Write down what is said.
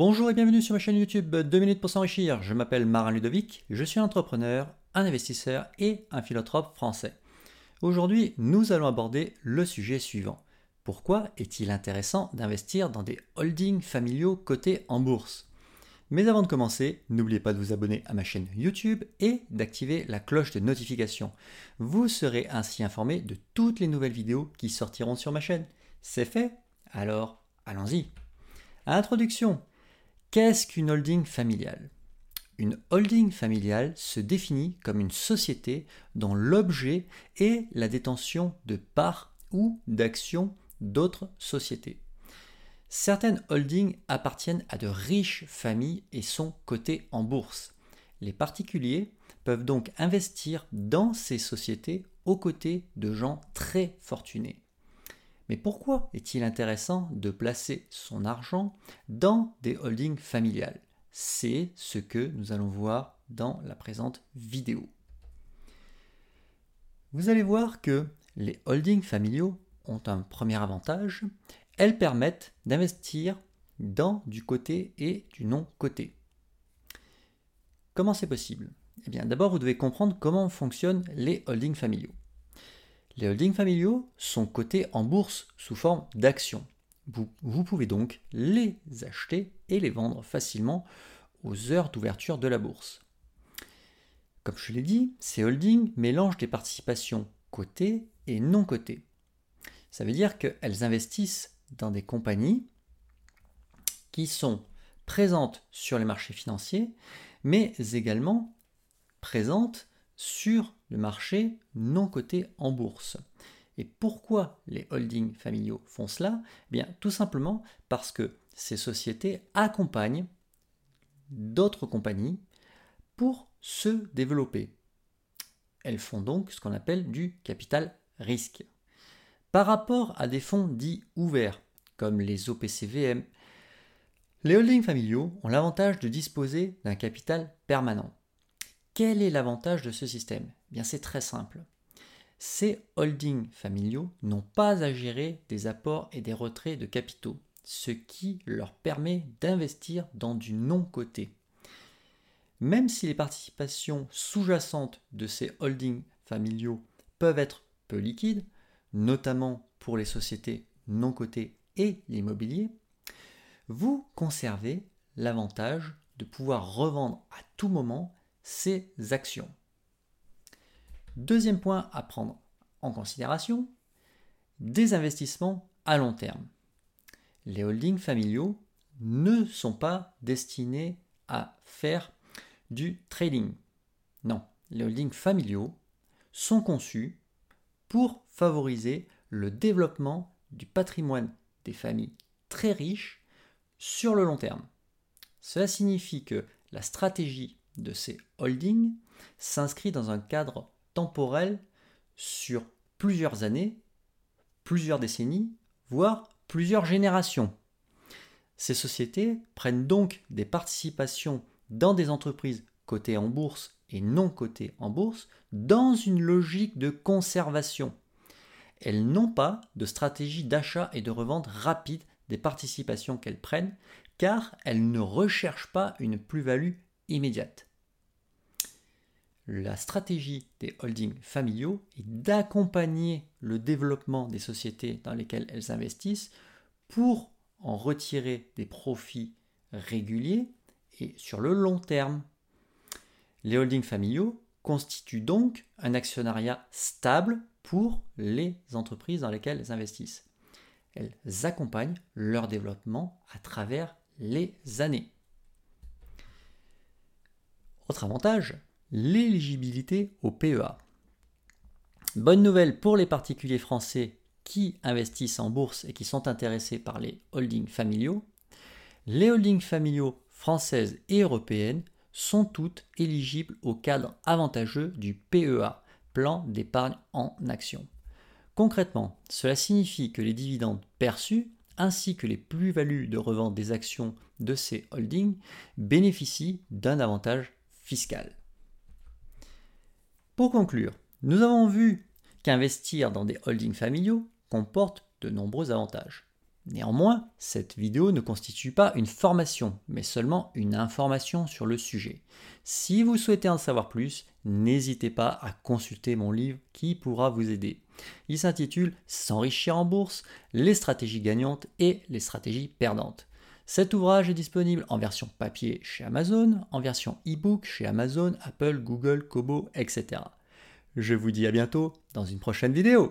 Bonjour et bienvenue sur ma chaîne YouTube 2 minutes pour s'enrichir. Je m'appelle Marin Ludovic, je suis entrepreneur, un investisseur et un philanthrope français. Aujourd'hui, nous allons aborder le sujet suivant. Pourquoi est-il intéressant d'investir dans des holdings familiaux cotés en bourse? Mais avant de commencer, n'oubliez pas de vous abonner à ma chaîne YouTube et d'activer la cloche de notification. Vous serez ainsi informé de toutes les nouvelles vidéos qui sortiront sur ma chaîne. C'est fait? Alors, allons-y. Introduction. Qu'est-ce qu'une holding familiale? Une holding familiale se définit comme une société dont l'objet est la détention de parts ou d'actions d'autres sociétés. Certaines holdings appartiennent à de riches familles et sont cotées en bourse. Les particuliers peuvent donc investir dans ces sociétés aux côtés de gens très fortunés. Mais pourquoi est-il intéressant de placer son argent dans des holdings familiales? C'est ce que nous allons voir dans la présente vidéo. Vous allez voir que les holdings familiaux ont un premier avantage, elles permettent d'investir dans du côté et du non-côté. Comment c'est possible? Eh bien d'abord vous devez comprendre comment fonctionnent les holdings familiaux. Les holdings familiaux sont cotés en bourse sous forme d'actions. Vous, pouvez donc les acheter et les vendre facilement aux heures d'ouverture de la bourse. Comme je l'ai dit, ces holdings mélangent des participations cotées et non cotées. Ça veut dire qu'elles investissent dans des compagnies qui sont présentes sur les marchés financiers, mais également présentes sur le marché non coté en bourse. Et pourquoi les holdings familiaux font cela? Eh Bien, tout simplement parce que ces sociétés accompagnent d'autres compagnies pour se développer. Elles font donc ce qu'on appelle du capital risque. Par rapport à des fonds dits ouverts, comme les OPCVM, les holdings familiaux ont l'avantage de disposer d'un capital permanent. Quel est l'avantage de ce système? Eh c'est très simple. Ces holdings familiaux n'ont pas à gérer des apports et des retraits de capitaux, ce qui leur permet d'investir dans du non-coté. Même si les participations sous-jacentes de ces holdings familiaux peuvent être peu liquides, notamment pour les sociétés non cotées et l'immobilier, vous conservez l'avantage de pouvoir revendre à tout moment ces actions. Deuxième point à prendre en considération, des investissements à long terme. Les holdings familiaux ne sont pas destinés à faire du trading. Non, les holdings familiaux sont conçus pour favoriser le développement du patrimoine des familles très riches sur le long terme. Cela signifie que la stratégie de ces holdings s'inscrit dans un cadre temporel sur plusieurs années, plusieurs décennies, voire plusieurs générations. Ces sociétés prennent donc des participations dans des entreprises cotées en bourse et non cotées en bourse dans une logique de conservation. Elles n'ont pas de stratégie d'achat et de revente rapide des participations qu'elles prennent, car elles ne recherchent pas une plus-value immédiate. La stratégie des holdings familiaux est d'accompagner le développement des sociétés dans lesquelles elles investissent pour en retirer des profits réguliers et sur le long terme. Les holdings familiaux constituent donc un actionnariat stable pour les entreprises dans lesquelles elles investissent. Elles accompagnent leur développement à travers les années. Autre avantage, l'éligibilité au PEA. Bonne nouvelle pour les particuliers français qui investissent en bourse et qui sont intéressés par les holdings familiaux. Les holdings familiaux françaises et européennes sont toutes éligibles au cadre avantageux du PEA, plan d'épargne en action. Concrètement, cela signifie que les dividendes perçus ainsi que les plus-values de revente des actions de ces holdings bénéficient d'un avantage fiscal. Pour conclure, nous avons vu qu'investir dans des holdings familiaux comporte de nombreux avantages. Néanmoins, cette vidéo ne constitue pas une formation, mais seulement une information sur le sujet. Si vous souhaitez en savoir plus, n'hésitez pas à consulter mon livre qui pourra vous aider. Il s'intitule S'enrichir en bourse, les stratégies gagnantes et les stratégies perdantes. Cet ouvrage est disponible en version papier chez Amazon, en version e-book chez Amazon, Apple, Google, Kobo, etc. Je vous dis à bientôt dans une prochaine vidéo.